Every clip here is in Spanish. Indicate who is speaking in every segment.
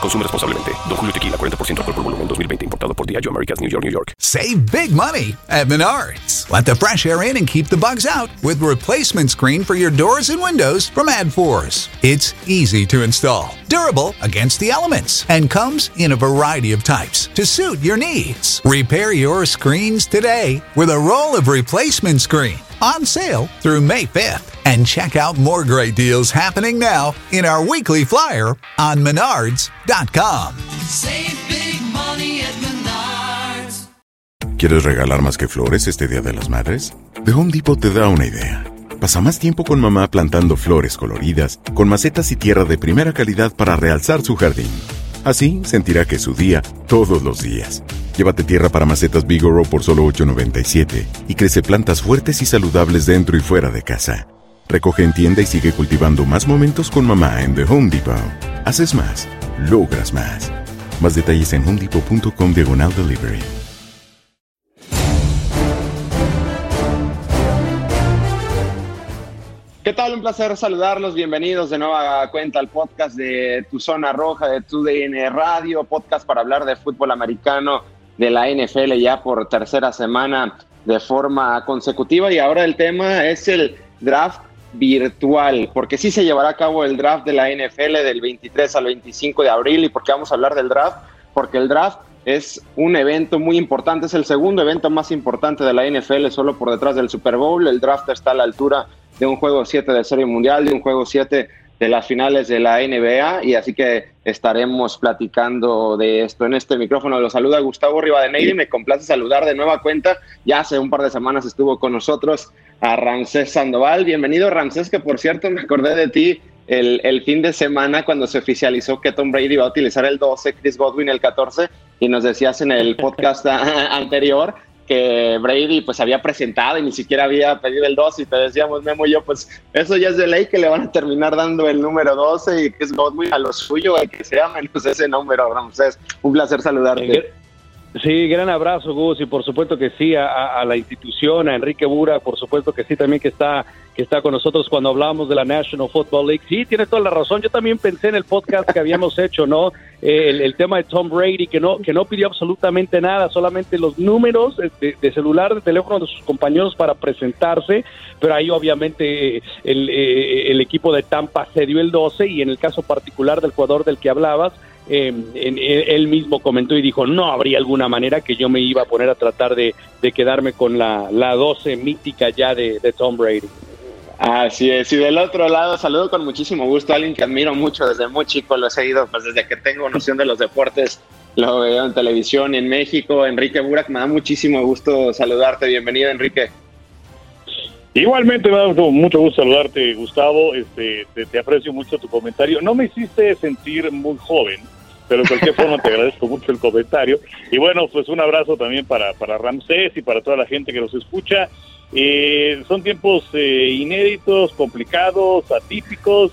Speaker 1: Consume responsablemente. Don Julio Tequila, 40% alcohol por volumen, 2020. Importado por Diageo Americas, New York, New York.
Speaker 2: Save big money at Menards. Let the fresh air in and keep the bugs out with replacement screen for your doors and windows from AdForce. It's easy to install, durable against the elements, and comes in a variety of types to suit your needs. Repair your screens today with a roll of replacement screen on sale through May 5th. And check out more great deals happening now in our weekly flyer on menards.com.
Speaker 3: Save big money at Menards.
Speaker 4: ¿Quieres regalar más que flores este Día de las Madres? The Home Depot te da una idea. Pasa más tiempo con mamá plantando flores coloridas, con macetas y tierra de primera calidad para realzar su jardín. Así sentirá que es su día todos los días. Llévate tierra para macetas Bigoro por solo $8.97 y crece plantas fuertes y saludables dentro y fuera de casa. Recoge en tienda y sigue cultivando más momentos con mamá en The Home Depot. Haces más, logras más. Más detalles en homedepot.com diagonal delivery.
Speaker 5: ¿Qué tal? Un placer saludarlos. Bienvenidos de nueva cuenta al podcast de Tu Zona Roja, de Tu DN Radio, podcast para hablar de fútbol americano de la NFL ya por tercera semana de forma consecutiva. Y ahora el tema es el draft virtual, porque sí se llevará a cabo el draft de la NFL del 23 al 25 de abril. ¿Y por qué vamos a hablar del draft? Porque el draft es un evento muy importante, es el segundo evento más importante de la NFL, solo por detrás del Super Bowl. El draft está a la altura de un juego 7 de Serie Mundial, de un juego 7 de las finales de la NBA, y así que estaremos platicando de esto en este micrófono. Lo saluda Gustavo Rivadeneira y me complace saludar de nueva cuenta. Ya hace un par de semanas estuvo con nosotros a Ramsés Sandoval. Bienvenido, Ramsés, que por cierto me acordé de ti el, el, fin de semana cuando se oficializó que Tom Brady va a utilizar el 12, Chris Godwin el 14, y nos decías en el podcast anterior que Brady pues había presentado y ni siquiera había pedido el 12 y te decíamos Memo y yo pues eso ya es de ley que le van a terminar dando el número 12 y que es Godwin a lo suyo, el que sea menos ese número, Ramsés. Un placer saludarte.
Speaker 6: Sí, gran abrazo, Gus, y por supuesto que sí a, la institución, a Enrique Bura, por supuesto que sí también que está que está con nosotros cuando hablamos de la National Football League. Sí, tiene toda la razón. Yo también pensé en el podcast que habíamos hecho, ¿no? Eh, el, el, tema de Tom Brady, que no que no pidió absolutamente nada, solamente los números de, de, celular, de teléfono de sus compañeros para presentarse, pero ahí obviamente el, eh, el equipo de Tampa se dio el 12 y en el caso particular del jugador del que hablabas, eh, en, en, él mismo comentó y dijo, no habría alguna manera que yo me iba a poner a tratar de, de quedarme con la, la 12 mítica ya de, de, Tom Brady.
Speaker 5: Así es, y del otro lado saludo con muchísimo gusto a alguien que admiro mucho desde muy chico, lo he seguido pues desde que tengo noción de los deportes, lo veo en televisión en México, Enrique Burak, me da muchísimo gusto saludarte, bienvenido Enrique.
Speaker 7: Igualmente me da mucho gusto saludarte, Gustavo. Este, te, te, aprecio mucho tu comentario. No me hiciste sentir muy joven, pero de cualquier forma te agradezco mucho el comentario. Y bueno, pues un abrazo también para, para Ramsés y para toda la gente que nos escucha. Eh, son tiempos eh, inéditos, complicados, atípicos,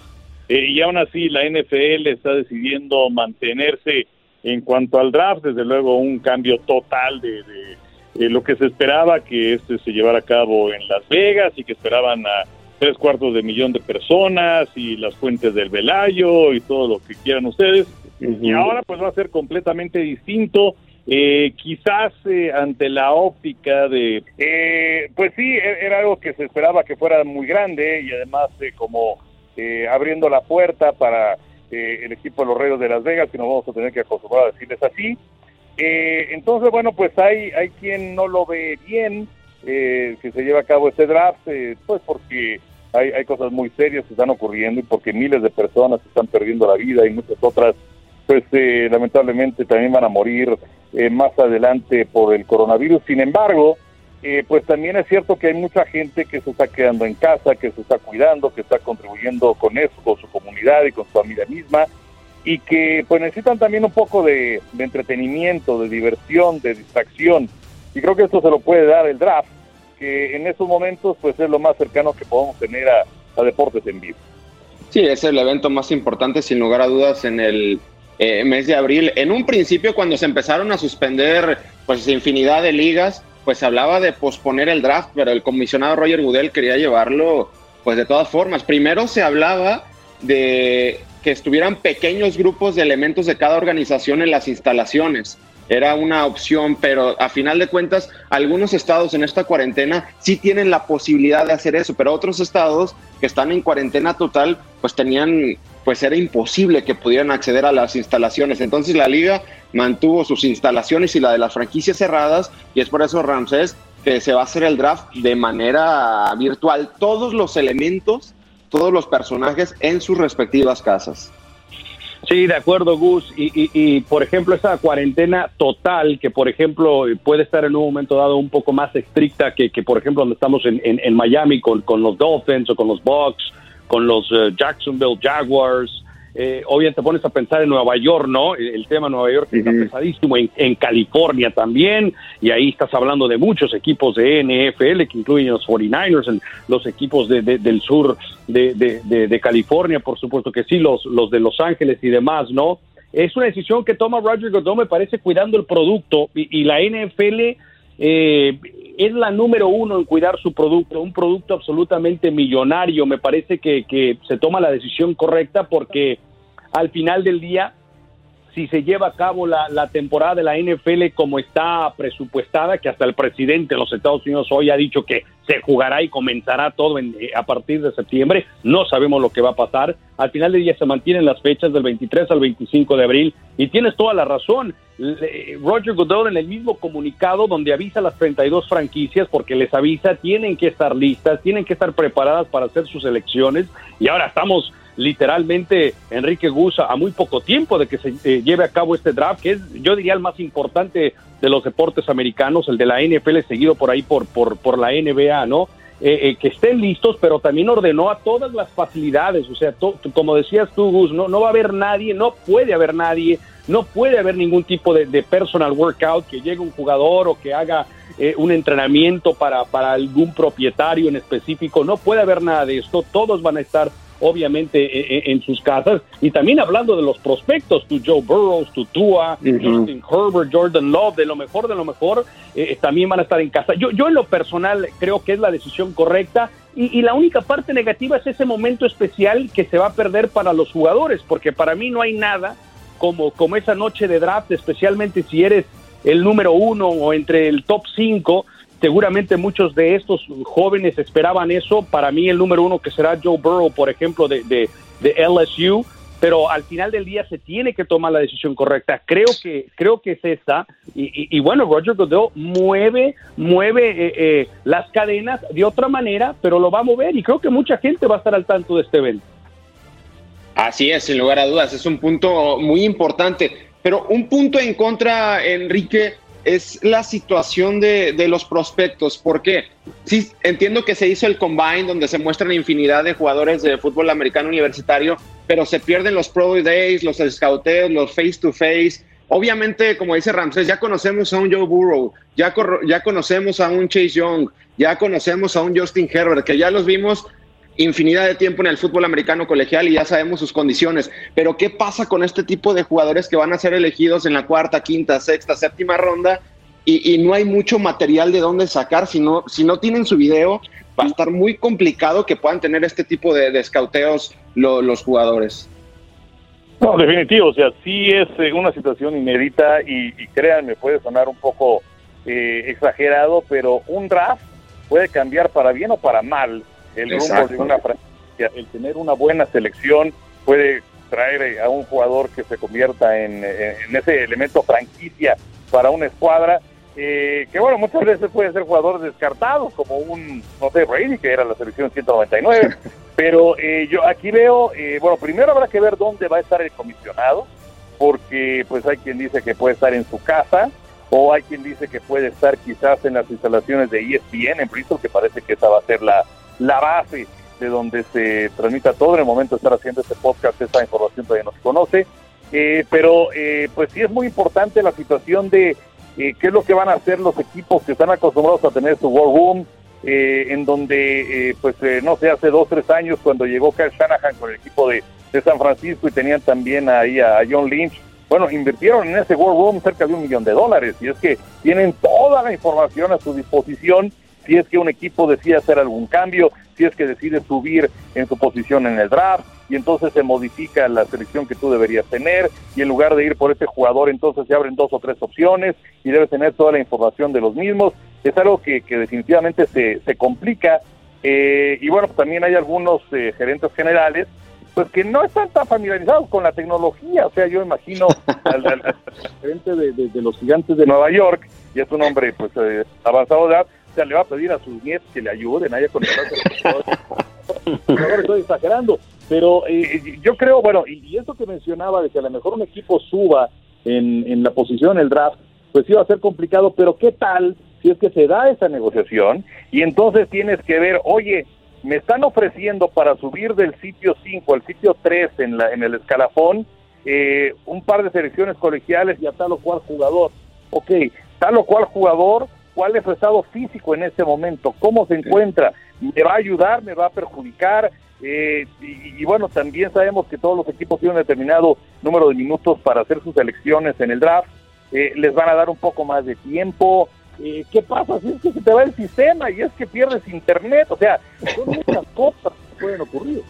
Speaker 7: eh, y aún así la NFL está decidiendo mantenerse en cuanto al draft. Desde luego, un cambio total de, de eh, lo que se esperaba que este se llevara a cabo en Las Vegas y que esperaban a tres cuartos de millón de personas y las fuentes del Velayo y todo lo que quieran ustedes. Y ahora pues va a ser completamente distinto. Eh, quizás eh, ante la óptica de, eh, pues sí, era algo que se esperaba que fuera muy grande y además como eh, abriendo la puerta para el equipo de los Reyes de Las Vegas, que nos vamos a tener que acostumbrar a decirles así, Eh, entonces, bueno, pues hay, hay quien no lo ve bien eh, que se lleve a cabo este draft, eh, pues porque hay, hay cosas muy serias que están ocurriendo y porque miles de personas están perdiendo la vida y muchas otras, pues eh, lamentablemente también van a morir eh, más adelante por el coronavirus. Sin embargo, eh, pues también es cierto que hay mucha gente que se está quedando en casa, que se está cuidando, que está contribuyendo con eso, con su comunidad y con su familia misma, y que pues necesitan también un poco de, entretenimiento, de diversión, de distracción. Y creo que esto se lo puede dar el draft, que en estos momentos pues es lo más cercano que podemos tener a, a deportes en vivo.
Speaker 5: Sí, es el evento más importante, sin lugar a dudas, en el eh, mes de abril. En un principio, cuando se empezaron a suspender pues infinidad de ligas, pues se hablaba de posponer el draft, pero el comisionado Roger Goodell quería llevarlo, pues de todas formas. Primero se hablaba de que estuvieran pequeños grupos de elementos de cada organización en las instalaciones. Era una opción, pero a final de cuentas, algunos estados en esta cuarentena sí tienen la posibilidad de hacer eso, pero otros estados que están en cuarentena total, pues tenían, pues era imposible que pudieran acceder a las instalaciones. Entonces la liga mantuvo sus instalaciones y la de las franquicias cerradas, y es por eso, Ramsés, que se va a hacer el draft de manera virtual. Todos los elementos, todos los personajes en sus respectivas casas.
Speaker 6: Sí, de acuerdo, Gus. Y, y, y, por ejemplo, esa cuarentena total, que por ejemplo puede estar en un momento dado un poco más estricta que, por ejemplo, donde estamos en, en, en Miami con, los Dolphins o con los Bucks, con los uh, Jacksonville Jaguars. Eh, obviamente te pones a pensar en Nueva York, ¿no? El tema de Nueva York está uh -huh. pesadísimo, en, en, California también, y ahí estás hablando de muchos equipos de NFL, que incluyen los 49ers, en los equipos de, de, del sur de, de, California, por supuesto que sí, los, los de Los Ángeles y demás, ¿no? Es una decisión que toma Roger Goodell, me parece, cuidando el producto, y, y la NFL eh, es la número uno en cuidar su producto, un producto absolutamente millonario. Me parece que, que se toma la decisión correcta porque al final del día, si se lleva a cabo la, temporada de la NFL como está presupuestada, que hasta el presidente de los Estados Unidos hoy ha dicho que se jugará y comenzará todo en, eh, a partir de septiembre, no sabemos lo que va a pasar. Al final del día se mantienen las fechas del 23 al 25 de abril y tienes toda la razón. Roger Goodell en el mismo comunicado donde avisa a las 32 franquicias porque les avisa, tienen que estar listas, tienen que estar preparadas para hacer sus elecciones y ahora estamos literalmente Enrique Gusa a muy poco tiempo de que se eh, lleve a cabo este draft, que es yo diría el más importante de los deportes americanos, el de la NFL seguido por ahí por, por, por la NBA, ¿no? Eh, eh, que estén listos, pero también ordenó a todas las facilidades, o sea, to, como decías tú, Gus, no, no va a haber nadie, no puede haber nadie, no puede haber ningún tipo de, de personal workout, que llegue un jugador o que haga eh, un entrenamiento para, para algún propietario en específico, no puede haber nada de esto, todos van a estar obviamente en, en, sus casas y también hablando de los prospectos, tu Joe Burrows, tu Tua, uh -huh. Justin Herbert, Jordan Love, de lo mejor de lo mejor, eh, también van a estar en casa. Yo, yo en lo personal creo que es la decisión correcta y, y, la única parte negativa es ese momento especial que se va a perder para los jugadores, porque para mí no hay nada como, como esa noche de draft, especialmente si eres el número uno o entre el top cinco, seguramente muchos de estos jóvenes esperaban eso. Para mí el número uno que será Joe Burrow, por ejemplo, de, LSU, pero al final del día se tiene que tomar la decisión correcta. Creo que creo que es esta. Y bueno, Roger Goodell mueve mueve eh, eh, las cadenas de otra manera, pero lo va a mover y creo que mucha gente va a estar al tanto de este evento.
Speaker 5: Así es, sin lugar a dudas, es un punto muy importante. Pero un punto en contra, Enrique, es la situación de, los prospectos. ¿Por qué? Sí, entiendo que se hizo el combine donde se muestran infinidad de jugadores de fútbol americano universitario, pero se pierden los pro days, los scouteos, los face to face. Obviamente, como dice Ramsés, ya conocemos a un Joe Burrow, ya conocemos a un Chase Young, ya conocemos a un Justin Herbert, que ya los vimos infinidad de tiempo en el fútbol americano colegial y ya sabemos sus condiciones. Pero ¿qué pasa con este tipo de jugadores que van a ser elegidos en la cuarta, quinta, sexta, séptima ronda y, y no hay mucho material de dónde sacar? Si no, si no tienen su video, va a estar muy complicado que puedan tener este tipo de, de escauteos lo, los jugadores.
Speaker 7: No, definitivo, o sea, sí es eh, una situación inédita y, y, créanme, puede sonar un poco eh, exagerado, pero un draft puede cambiar para bien o para mal el rumbo de una franquicia, el tener una buena selección puede traer a un jugador que se convierta en, en ese elemento franquicia para una escuadra eh, que bueno, muchas veces puede ser jugador descartado, como un, no sé, Brady, que era la selección 199, pero eh, yo aquí veo, eh, bueno, primero habrá que ver dónde va a estar el comisionado, porque pues hay quien dice que puede estar en su casa, o hay quien dice que puede estar quizás en las instalaciones de ESPN en Bristol, que parece que esa va a ser la, la base de donde se transmita todo. En el momento de estar haciendo este podcast, esa información todavía no se conoce. pero pues sí es muy importante la situación de eh, qué es lo que van a hacer los equipos que están acostumbrados a tener su War Room, eh, en donde, eh, pues, no sé, hace dos, tres años cuando llegó Kyle Shanahan con el equipo de, San Francisco y tenían también ahí a, John Lynch, bueno, invirtieron en ese War Room cerca de un millón de dólares y es que tienen toda la información a su disposición si es que un equipo decide hacer algún cambio, si es que decide subir en su posición en el draft, y entonces se modifica la selección que tú deberías tener y en lugar de ir por ese jugador entonces se abren dos o tres opciones y debes tener toda la información de los mismos. Es algo que, definitivamente se, se complica eh, y bueno, también hay algunos eh, gerentes generales pues que no están tan familiarizados con la tecnología. O sea, yo imagino al, gerente de, los gigantes de Nueva York, y es un hombre pues eh, avanzado de edad, o sea, le va a pedir a sus nietos que le ayuden a conectarse. Ahora estoy exagerando, pero eh, yo creo, bueno, y, eso que mencionaba de que a lo mejor un equipo suba en, en la posición el draft, pues iba a ser complicado, pero ¿qué tal si es que se da esa negociación y entonces tienes que ver, oye, me están ofreciendo para subir del sitio 5 al sitio 3 en, la, en el escalafón eh, un par de selecciones colegiales y a tal o cual jugador. Ok, tal o cual jugador, ¿cuál es su estado físico en este momento? ¿Cómo se encuentra? ¿Me va a ayudar? ¿Me va a perjudicar? Eh, y, bueno, también sabemos que todos los equipos tienen un determinado número de minutos para hacer sus elecciones en el draft. Eh, les van a dar un poco más de tiempo. Eh, ¿Qué pasa si es que se te va el sistema y es que pierdes internet? O sea, son muchas cosas que pueden ocurrir.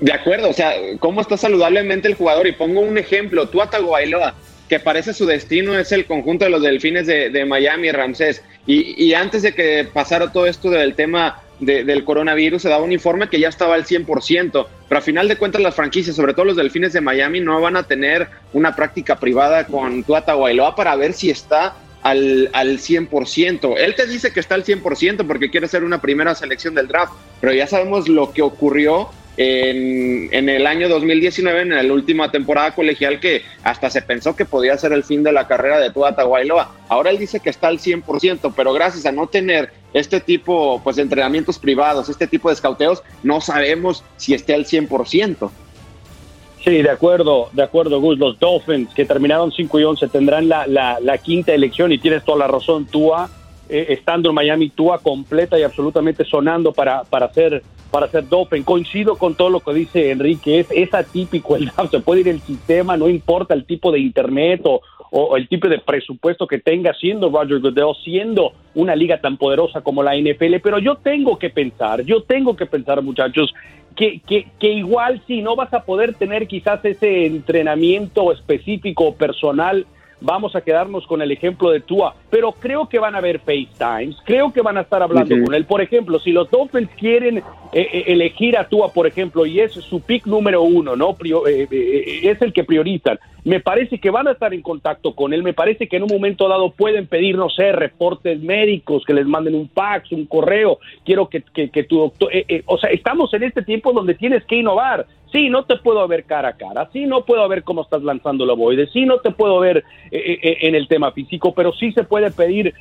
Speaker 5: De acuerdo, o sea, ¿cómo está saludablemente el jugador? Y pongo un ejemplo, tú Bailoa, que parece su destino es el conjunto de los delfines de, de Miami, Ramsés. Y, y antes de que pasara todo esto del tema del coronavirus se daba un informe que ya estaba al 100%, pero a final de cuentas las franquicias, sobre todo los delfines de Miami, no van a tener una práctica privada con Tuata Guailoa para ver si está al, al 100%. Él te dice que está al 100% porque quiere ser una primera selección del draft, pero ya sabemos lo que ocurrió en, el año 2019, en la última temporada colegial, que hasta se pensó que podía ser el fin de la carrera de Tua Tagovailoa. Ahora él dice que está al 100%, pero gracias a no tener este tipo pues, de entrenamientos privados, este tipo de escauteos, no sabemos si esté al 100%.
Speaker 6: Sí, de acuerdo, de acuerdo, Gus. Los Dolphins, que terminaron 5 y 11, tendrán la, quinta elección y tienes toda la razón. Tua, eh, estando en Miami, Tua completa y absolutamente sonando para, para hacer para hacer Dolphin. Coincido con todo lo que dice Enrique, es, es atípico el se puede ir el sistema, no importa el tipo de internet o, o el tipo de presupuesto que tenga siendo Roger Goodell, siendo una liga tan poderosa como la NFL, pero yo tengo que pensar, yo tengo que pensar muchachos, que, que, que igual si no vas a poder tener quizás ese entrenamiento específico personal vamos a quedarnos con el ejemplo de Tua, pero creo que van a haber FaceTimes, creo que van a estar hablando con él. Por ejemplo, si los Dolphins quieren eh, eh, elegir a Tua, por ejemplo, y es su pick número uno, ¿no? Eh, es el que priorizan. Me parece que van a estar en contacto con él, me parece que en un momento dado pueden pedir, no sé, reportes médicos, que les manden un fax, un correo, quiero que, que, que tu doctor, o sea, estamos en este tiempo donde tienes que innovar, Sí, no te puedo ver cara a cara, sí, no puedo ver cómo estás lanzando la voide, sí, no te puedo ver eh, eh, eh, en el tema físico, pero sí se puede pedir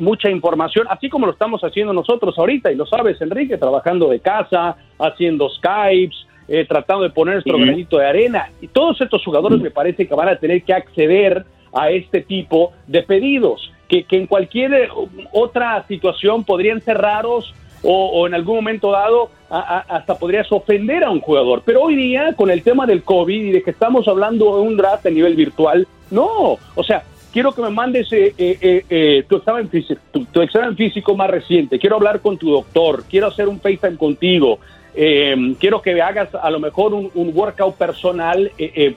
Speaker 6: mucha información, así como lo estamos haciendo nosotros ahorita, y lo sabes, Enrique, trabajando de casa, haciendo Skypes, tratando de poner nuestro granito de arena, y todos estos jugadores me parece que van a tener que acceder a este tipo de pedidos, que, que en cualquier otra situación podrían ser raros o, en algún momento dado hasta podrías ofender a un jugador. Pero hoy día, con el tema del COVID y de que estamos hablando de un draft a nivel virtual, no. O sea, quiero que me mandes eh, eh, eh, tu, examen físico, tu, examen físico más reciente, quiero hablar con tu doctor, quiero hacer un FaceTime contigo, quiero que hagas a lo mejor un, workout personal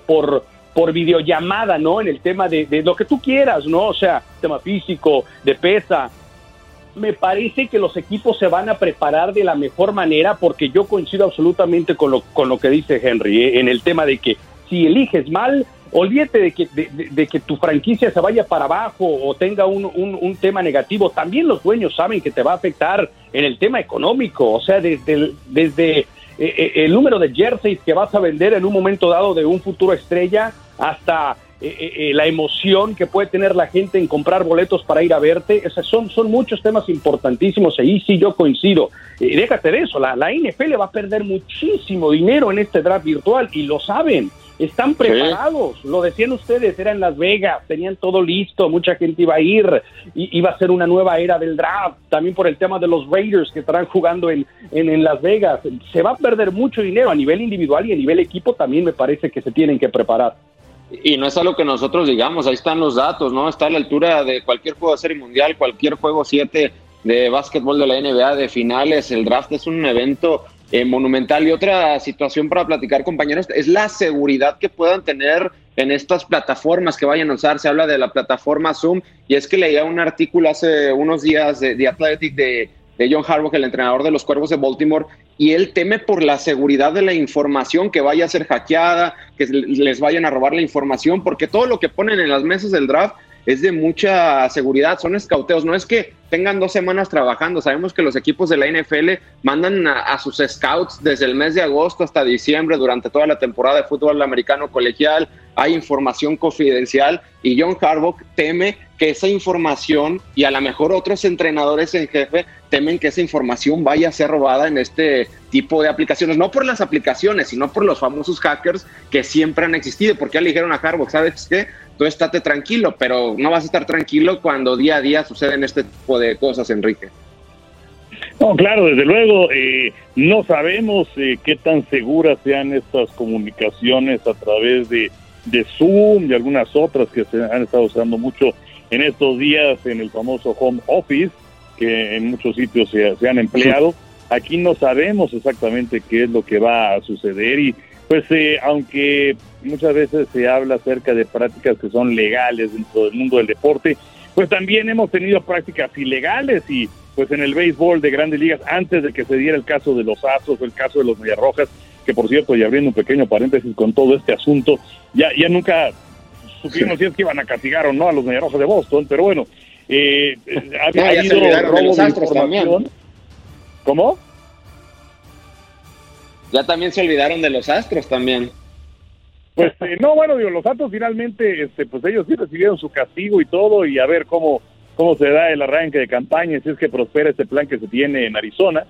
Speaker 6: por por videollamada, ¿no? En el tema de, de, lo que tú quieras, ¿no? O sea, tema físico, de pesa, me parece que los equipos se van a preparar de la mejor manera porque yo coincido absolutamente con lo, con lo que dice Henry ¿eh? en el tema de que si eliges mal, olvídate de que, de, que tu franquicia se vaya para abajo o tenga un, un, tema negativo. También los dueños saben que te va a afectar en el tema económico, o sea, desde, desde eh, eh, el número de jerseys que vas a vender en un momento dado de un futuro estrella hasta eh, la emoción que puede tener la gente en comprar boletos para ir a verte. son, son muchos temas importantísimos. Ahí sí yo coincido. déjate de eso, la, la NFL va a perder muchísimo dinero en este draft virtual y lo saben. Están preparados, lo decían ustedes, era en Las Vegas, tenían todo listo, mucha gente iba a ir, y, iba a ser una nueva era del draft, también por el tema de los Raiders que estarán jugando en, en, Las Vegas. Se va a perder mucho dinero a nivel individual y a nivel equipo también me parece que se tienen que preparar.
Speaker 5: Y no es algo que nosotros digamos, ahí están los datos, ¿no? Está a la altura de cualquier juego de serie mundial, cualquier juego 7 de básquetbol de la NBA, de finales, el draft es un evento eh, monumental. Y otra situación para platicar, compañeros, es la seguridad que puedan tener en estas plataformas que vayan a usar. Se habla de la plataforma Zoom y es que leía un artículo hace unos días de, de Athletic de, de John Harbaugh, el entrenador de los Cuervos de Baltimore, y él teme por la seguridad de la información que vaya a ser hackeada, que les vayan a robar la información, porque todo lo que ponen en las mesas del draft es de mucha seguridad, son escauteos, no es que tengan dos semanas trabajando, sabemos que los equipos de la NFL mandan a, sus scouts desde el mes de agosto hasta diciembre durante toda la temporada de fútbol americano colegial, hay información confidencial y John Harbaugh teme que esa información y a lo mejor otros entrenadores en jefe temen que esa información vaya a ser robada en este tipo de aplicaciones, no por las aplicaciones, sino por los famosos hackers que siempre han existido, porque ya le dijeron a Harbaugh, ¿sabes qué? tú estate tranquilo, pero no vas a estar tranquilo cuando día a día suceden este tipo de cosas, Enrique.
Speaker 7: No, claro, desde luego, eh, no sabemos eh, qué tan seguras sean estas comunicaciones a través de, de Zoom y algunas otras que se han estado usando mucho en estos días en el famoso home office, que en muchos sitios se, han empleado. Aquí no sabemos exactamente qué es lo que va a suceder y pues eh, aunque muchas veces se habla acerca de prácticas que son legales dentro del mundo del deporte, pues también hemos tenido prácticas ilegales y pues en el béisbol de grandes ligas, antes de que se diera el caso de los Astros o el caso de los Mediarrojas, que por cierto, y abriendo un pequeño paréntesis con todo este asunto, ya, ya nunca supimos si es que iban a castigar o no a los Mediarrojas de Boston, pero bueno, eh, ha, habido robo de información. ¿Cómo?
Speaker 5: Ya también se olvidaron de los Astros también.
Speaker 7: Pues eh, no, bueno, digo, los Astros finalmente, este, pues ellos sí recibieron su castigo y todo, y a ver cómo, cómo se da el arranque de campaña, si es que prospera este plan que se tiene en Arizona.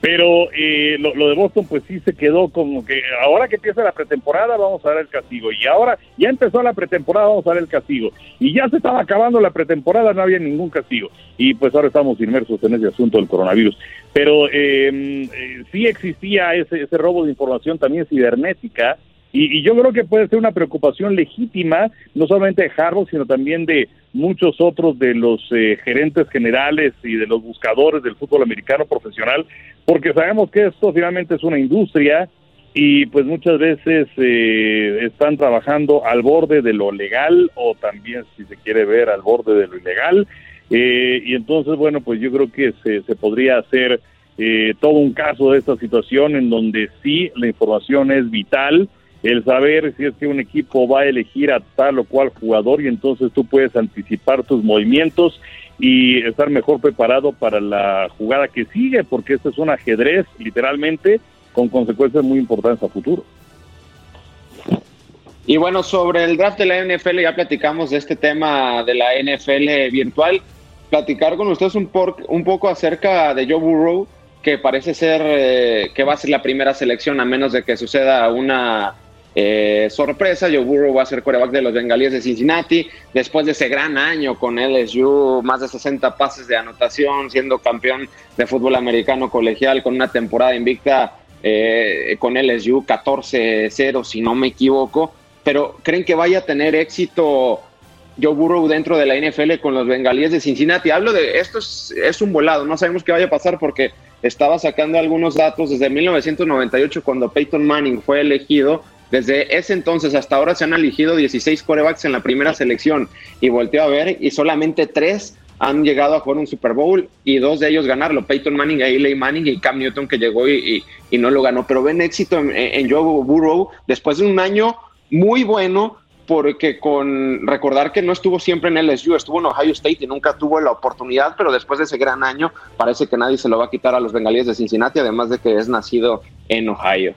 Speaker 7: Pero eh, lo, de Boston, pues sí se quedó como que ahora que empieza la pretemporada vamos a dar el castigo. Y ahora ya empezó la pretemporada, vamos a dar el castigo. Y ya se estaba acabando la pretemporada, no había ningún castigo. Y pues ahora estamos inmersos en ese asunto del coronavirus. Pero em, eh, sí existía ese, ese robo de información también cibernética y, yo creo que puede ser una preocupación legítima, no solamente de Harvard, sino también de muchos otros de los eh, gerentes generales y de los buscadores del fútbol americano profesional, porque sabemos que esto finalmente es una industria y pues muchas veces eh, están trabajando al borde de lo legal o también, si se quiere ver, al borde de lo ilegal. Eh, y entonces, bueno, pues yo creo que se, se podría hacer todo un caso de esta situación en donde sí la información es vital, el saber si es que un equipo va a elegir a tal o cual jugador y entonces tú puedes anticipar tus movimientos y estar mejor preparado para la jugada que sigue, porque este es un ajedrez literalmente con consecuencias muy importantes a futuro.
Speaker 5: Y bueno, sobre el draft de la NFL ya platicamos de este tema de la NFL virtual. Platicar con ustedes un, un poco acerca de Joe Burrow, que parece ser eh, que va a ser la primera selección a menos de que suceda una eh, sorpresa, Joe Burrow va a ser coreback de los bengalíes de Cincinnati. Después de ese gran año con LSU, más de 60 pases de anotación, siendo campeón de fútbol americano colegial con una temporada invicta eh, con LSU 14-0, si no me equivoco. Pero ¿creen que vaya a tener éxito Joe Burrow dentro de la NFL con los bengalíes de Cincinnati? Hablo de esto, es, es un volado, no sabemos qué vaya a pasar porque estaba sacando algunos datos desde 1998 cuando Peyton Manning fue elegido desde ese entonces hasta ahora se han elegido 16 corebacks en la primera selección y volteo a ver y solamente tres han llegado a jugar un Super Bowl y dos de ellos ganarlo, Peyton Manning, Eli Manning y Cam Newton que llegó y, no lo ganó, pero ven éxito en, Joe Burrow después de un año muy bueno, porque con recordar que no estuvo siempre en LSU, estuvo en Ohio State y nunca tuvo la oportunidad, pero después de ese gran año parece que nadie se lo va a quitar a los bengalíes de Cincinnati, además de que es nacido en Ohio.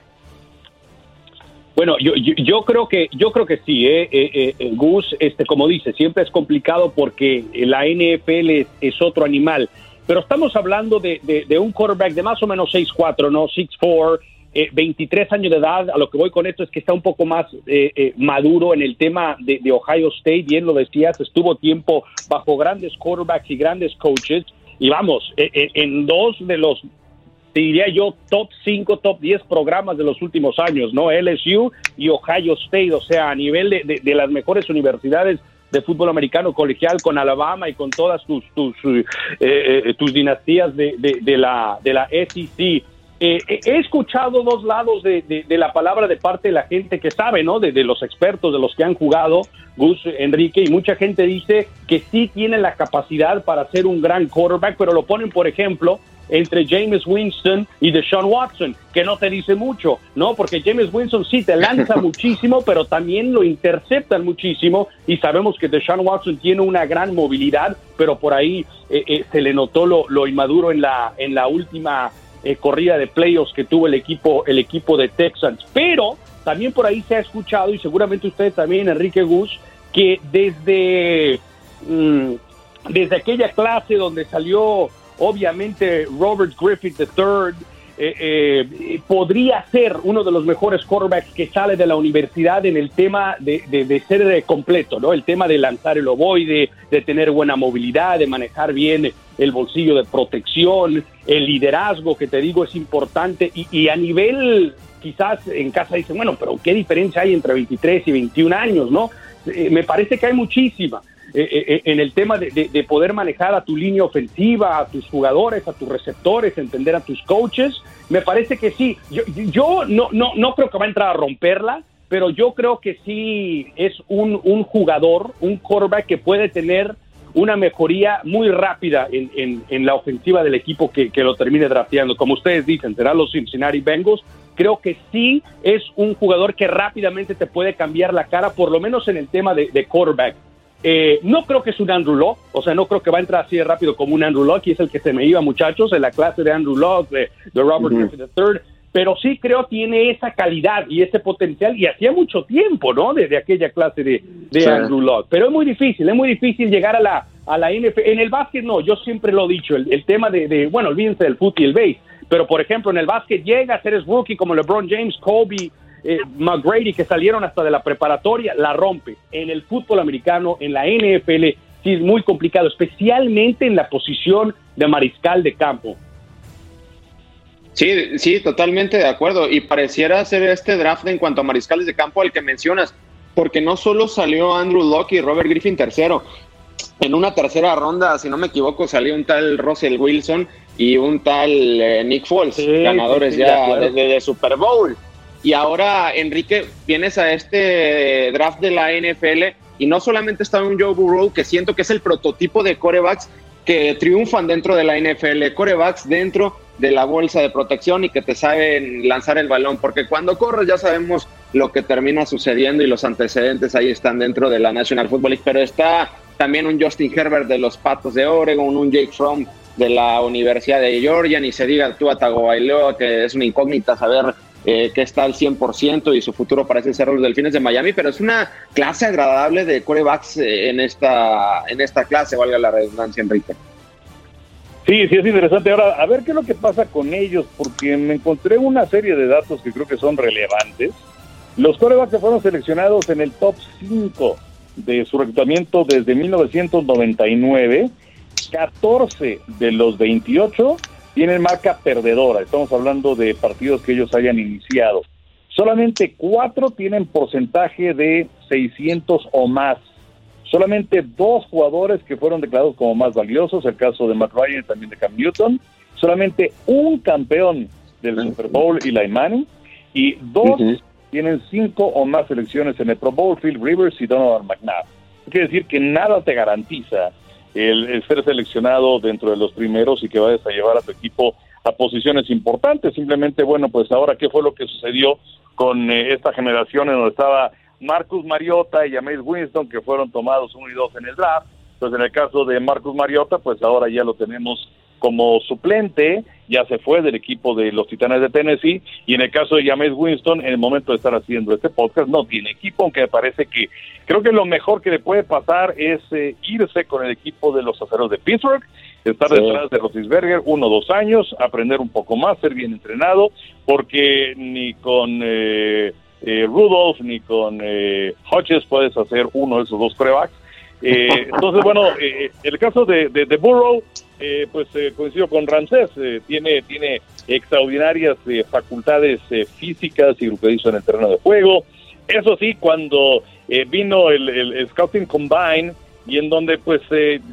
Speaker 6: Bueno, yo, yo, creo que yo creo que sí, eh, eh, eh, Gus, este, como dice, siempre es complicado porque la NFL es, otro animal, pero estamos hablando de, de, un quarterback de más o menos 6'4", ¿no? 6'4", 23 años de edad, a lo que voy con esto es que está un poco más maduro en el tema de, de, Ohio State, bien lo decías, estuvo tiempo bajo grandes quarterbacks y grandes coaches, y vamos, en dos de los diría yo, top 5, top 10 programas de los últimos años, ¿no? LSU y Ohio State, o sea, a nivel de, de, las mejores universidades de fútbol americano colegial con Alabama y con todas tus, tus, eh, eh, tus dinastías de, de, la, de la SEC. Eh, he escuchado dos lados de, de, la palabra de parte de la gente que sabe, ¿no? De, los expertos, de los que han jugado, Gus, Enrique, y mucha gente dice que sí tiene la capacidad para ser un gran quarterback, pero lo ponen, por ejemplo, entre James Winston y Deshaun Watson, que no te dice mucho, ¿no? Porque James Winston sí te lanza muchísimo, pero también lo interceptan muchísimo y sabemos que Deshaun Watson tiene una gran movilidad, pero por ahí eh, eh, se le notó lo, lo, inmaduro en la, en la última eh, corrida de playoffs que tuvo el equipo, el equipo de Texans. Pero también por ahí se ha escuchado, y seguramente ustedes también, Enrique Gus, que desde, mm, desde aquella clase donde salió Obviamente Robert Griffith III eh, eh, podría ser uno de los mejores quarterbacks que sale de la universidad en el tema de, ser completo, ¿no? El tema de lanzar el ovoide, de tener buena movilidad, de manejar bien el bolsillo de protección, el liderazgo que te digo es importante y, y a nivel quizás en casa dicen, bueno, pero ¿qué diferencia hay entre 23 y 21 años, no? Eh, me parece que hay muchísima. Eh, eh, en el tema de, poder manejar a tu línea ofensiva, a tus jugadores, a tus receptores, entender a tus coaches. Me parece que sí. Yo, no, no, no creo que va a entrar a romperla, pero yo creo que sí es un, un jugador, un quarterback que puede tener una mejoría muy rápida en, en, la ofensiva del equipo que, que, lo termine drafteando. Como ustedes dicen, será los Cincinnati Bengals. Creo que sí es un jugador que rápidamente te puede cambiar la cara, por lo menos en el tema de, de quarterback. Eh, no creo que es un Andrew Locke, o sea, no creo que va a entrar así de rápido como un Andrew Locke, y es el que se me iba, muchachos, en la clase de Andrew Locke, de, Robert Griffith III, pero sí creo tiene esa calidad y ese potencial, y hacía mucho tiempo, ¿no? Desde aquella clase de, Andrew Locke. Pero es muy difícil, es muy difícil llegar a la, a la NFL. En el básquet no, yo siempre lo he dicho, el, tema de, de, bueno, olvídense del fútbol y el base, pero por ejemplo en el básquet llega a ser rookie como LeBron James, Kobe, eh, McGrady, que salieron hasta de la preparatoria, la rompe. En el fútbol americano, en la NFL, sí es muy complicado, especialmente en la posición de mariscal de campo.
Speaker 5: Sí, sí, totalmente de acuerdo. Y pareciera ser este draft en cuanto a mariscales de campo al que mencionas, porque no solo salió Andrew Locke y Robert Griffin tercero, en una tercera ronda, si no me equivoco, salió un tal Russell Wilson y un tal eh, Nick Foles, ganadores ya de, Super Bowl. Y ahora, Enrique, vienes a este draft de la NFL y no solamente está un Joe Burrow, que siento que es el prototipo de corebacks que triunfan dentro de la NFL, corebacks dentro de la bolsa de protección y que te saben lanzar el balón, porque cuando corres ya sabemos lo que termina sucediendo y los antecedentes ahí están dentro de la National Football League, pero está también un Justin Herbert de los Patos de Oregon, un Jake Fromm de la Universidad de Georgia, ni se diga tú a Tagovailoa, que es una incógnita saber eh, que está al 100% y su futuro parece ser los Delfines de Miami, pero es una clase agradable de corebacks eh, en esta, en esta clase, valga la redundancia, Enrique.
Speaker 7: Sí, sí, es interesante. Ahora, a ver qué es lo que pasa con ellos, porque me encontré una serie de datos que creo que son relevantes. Los corebacks fueron seleccionados en el top 5 de su reclutamiento desde 1999. 14 de los 28 tienen marca perdedora. Estamos hablando de partidos que ellos hayan iniciado. Solamente cuatro tienen porcentaje de 600 o más. Solamente dos jugadores que fueron declarados como más valiosos, el caso de Matt Ryan y también de Cam Newton. Solamente un campeón del Super Bowl, Eli Manning. Y dos tienen cinco o más selecciones en el Pro Bowl, Phil Rivers y Donovan McNabb. Quiere decir que nada te garantiza el, ser seleccionado dentro de los primeros y que vayas a llevar a tu equipo a posiciones importantes. Simplemente, bueno, pues ahora qué fue lo que sucedió con eh, esta generación en donde estaba Marcus Mariota y James Winston, que fueron tomados uno y dos en el draft. Entonces, en el caso de Marcus Mariota, pues ahora ya lo tenemos como suplente, ya se fue del equipo de los Titanes de Tennessee, y en el caso de James Winston, en el momento de estar haciendo este podcast, no tiene equipo, aunque me parece que creo que lo mejor que le puede pasar es eh, irse con el equipo de los aceros de Pittsburgh, estar detrás de Roethlisberger uno o dos años, aprender un poco más, ser bien entrenado, porque ni con eh, eh, Rudolph ni con Hodges puedes hacer uno de esos dos corebacks. entonces, bueno, el caso de, de, de Burrow, eh, pues eh, coincido con Ramsés, eh, tiene, tiene extraordinarias facultades físicas y lo que hizo en el terreno de juego. Eso sí, cuando vino el, Scouting Combine y en donde pues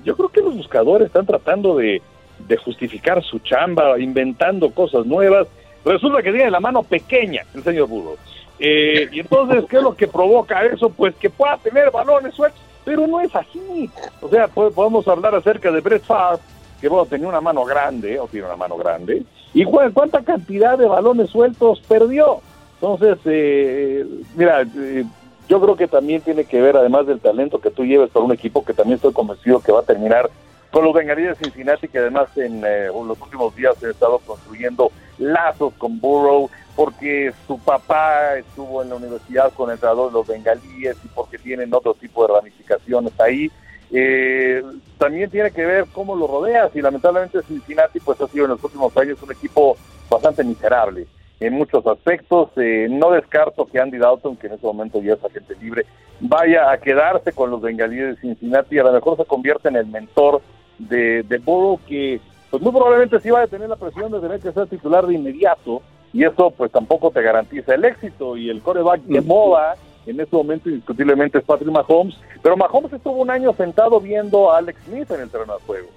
Speaker 7: yo creo que los buscadores están tratando de, de justificar su chamba, inventando cosas nuevas, resulta que tiene la mano pequeña el señor Burro. y entonces, ¿qué es lo que provoca eso? Pues que pueda tener balones sueltos, pero no es así. O sea, podemos hablar acerca de Brett Favre, que bueno, tenía una mano grande, o tiene una mano grande, y cuánta cantidad de balones sueltos perdió. Entonces, eh, mira, eh, yo creo que también tiene que ver, además del talento que tú lleves para un equipo que también estoy convencido que va a terminar con los bengalíes de Cincinnati, que además en eh, los últimos días he estado construyendo lazos con Burrow, porque su papá estuvo en la universidad con el entrenador de los bengalíes y porque tienen otro tipo de ramificaciones ahí. Eh, también tiene que ver cómo lo rodeas y lamentablemente Cincinnati pues ha sido en los últimos años un equipo bastante miserable en muchos aspectos. Eh, no descarto que Andy Dalton, que en ese momento ya es agente libre, vaya a quedarse con los bengalíes de Cincinnati y a lo mejor se convierte en el mentor de, de que pues muy probablemente sí va a tener la presión de tener que ser titular de inmediato y eso pues tampoco te garantiza el éxito y el coreback de moda en este momento indiscutiblemente es Patrick Mahomes, pero Mahomes estuvo un año sentado viendo a Alex Smith en el terreno de juego.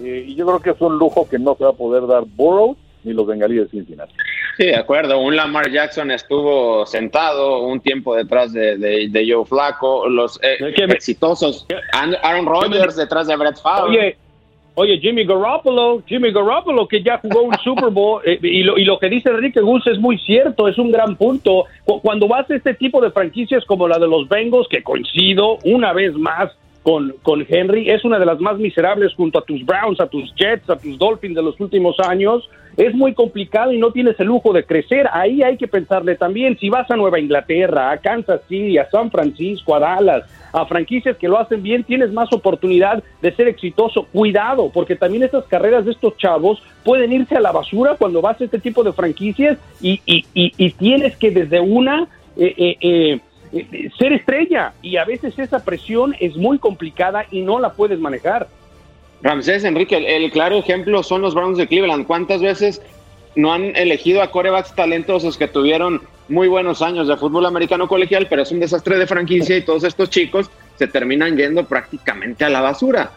Speaker 7: Eh, y yo creo que es un lujo que no se va a poder dar Burrow ni los bengalíes de Cincinnati.
Speaker 5: Sí, de acuerdo. Un Lamar Jackson estuvo sentado un tiempo detrás de, de, Joe Flaco, los eh, exitosos Aaron Rodgers detrás de Brett Favre.
Speaker 6: Oye, Jimmy Garoppolo, Jimmy Garoppolo que ya jugó un Super Bowl eh, y, lo, y lo que dice Enrique Gus es muy cierto, es un gran punto. Cuando vas a este tipo de franquicias como la de los Bengals, que coincido una vez más con, con Henry, es una de las más miserables junto a tus Browns, a tus Jets, a tus Dolphins de los últimos años, es muy complicado y no tienes el lujo de crecer. Ahí hay que pensarle también, si vas a Nueva Inglaterra, a Kansas City, a San Francisco, a Dallas, a franquicias que lo hacen bien, tienes más oportunidad de ser exitoso. Cuidado, porque también estas carreras de estos chavos pueden irse a la basura cuando vas a este tipo de franquicias y, y, y, tienes que desde una... Eh, eh, eh, eh, ser estrella y a veces esa presión es muy complicada y no la puedes manejar.
Speaker 5: Ramsés, Enrique, el, claro ejemplo son los Browns de Cleveland. ¿Cuántas veces no han elegido a corebacks talentosos que tuvieron muy buenos años de fútbol americano colegial, pero es un desastre de franquicia y todos estos chicos se terminan yendo prácticamente a la basura?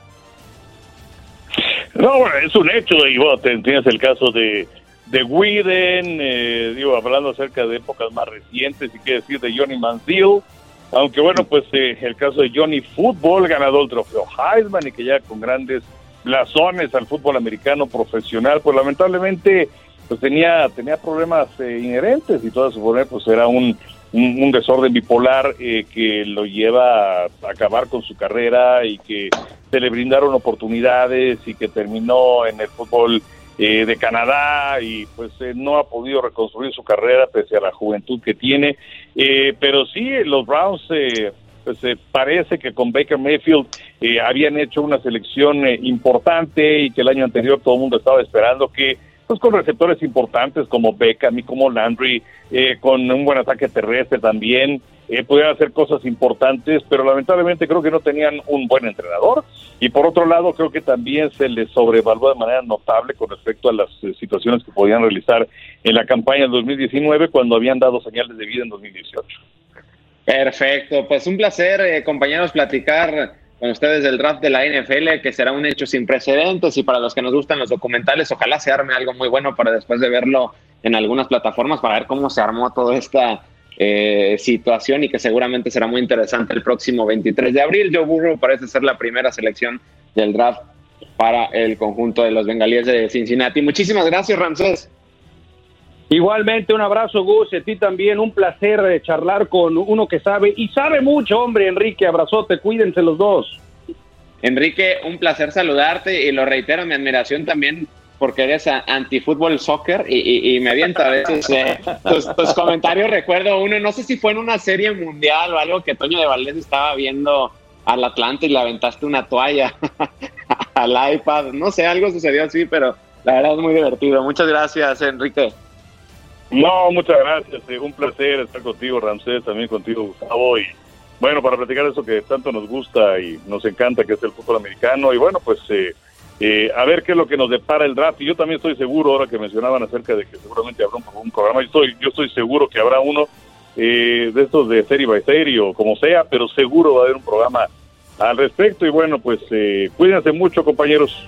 Speaker 7: No, es un hecho, y vos tienes el caso de de Whedon, eh, digo, hablando acerca de épocas más recientes, y qué decir de Johnny Manziel, aunque bueno, pues eh, el caso de Johnny Football, ganador del trofeo Heisman y que ya con grandes blasones al fútbol americano profesional, pues lamentablemente pues tenía, tenía problemas eh, inherentes y todo eso, pues era un, un, desorden bipolar que lo lleva a acabar con su carrera y que se le brindaron oportunidades y que terminó en el fútbol eh, de Canadá y pues eh, no ha podido reconstruir su carrera pese a la juventud que tiene. Eh, pero sí, los Browns pues parece que con Baker Mayfield habían hecho una selección importante y que el año anterior todo el mundo estaba esperando que pues con receptores importantes como Beckham y como Landry, con un buen ataque terrestre también, eh, pudieran hacer cosas importantes, pero lamentablemente creo que no tenían un buen entrenador. Y por otro lado, creo que también se les sobrevaluó de manera notable con respecto a las eh, situaciones que podían realizar en la campaña del 2019 cuando habían dado señales de vida en 2018.
Speaker 5: Perfecto, pues un placer, eh, compañeros, platicar con ustedes del draft de la NFL, que será un hecho sin precedentes y para los que nos gustan los documentales, ojalá se arme algo muy bueno para después de verlo en algunas plataformas, para ver cómo se armó toda esta eh, situación y que seguramente será muy interesante el próximo 23 de abril. Joe Burrow parece ser la primera selección del draft para el conjunto de los bengalíes de Cincinnati. Muchísimas gracias, Ramsés.
Speaker 6: Igualmente, un abrazo, Gus, a ti también. Un placer de charlar con uno que sabe, y sabe mucho, hombre, Enrique. Abrazote, cuídense los dos.
Speaker 5: Enrique, un placer saludarte y lo reitero, mi admiración también porque eres anti-fútbol soccer y, me aviento a veces eh, tus, comentarios. Recuerdo uno, no sé si fue en una serie mundial o algo que Toño de Valdés estaba viendo al Atlante y le aventaste una toalla al iPad. No sé, algo sucedió así, pero la verdad es muy divertido. Muchas gracias, Enrique.
Speaker 7: No, muchas gracias. Eh, un placer estar contigo, Ramsés, también contigo, Gustavo. Y bueno, para platicar eso que tanto nos gusta y nos encanta, que es el fútbol americano. Y bueno, pues eh, eh, a ver qué es lo que nos depara el draft. Y yo también estoy seguro, ahora que mencionaban acerca de que seguramente habrá un, programa, yo estoy, yo estoy seguro que habrá uno de estos de serie by serie o como sea, pero seguro va a haber un programa al respecto. Y bueno, pues cuídense mucho, compañeros.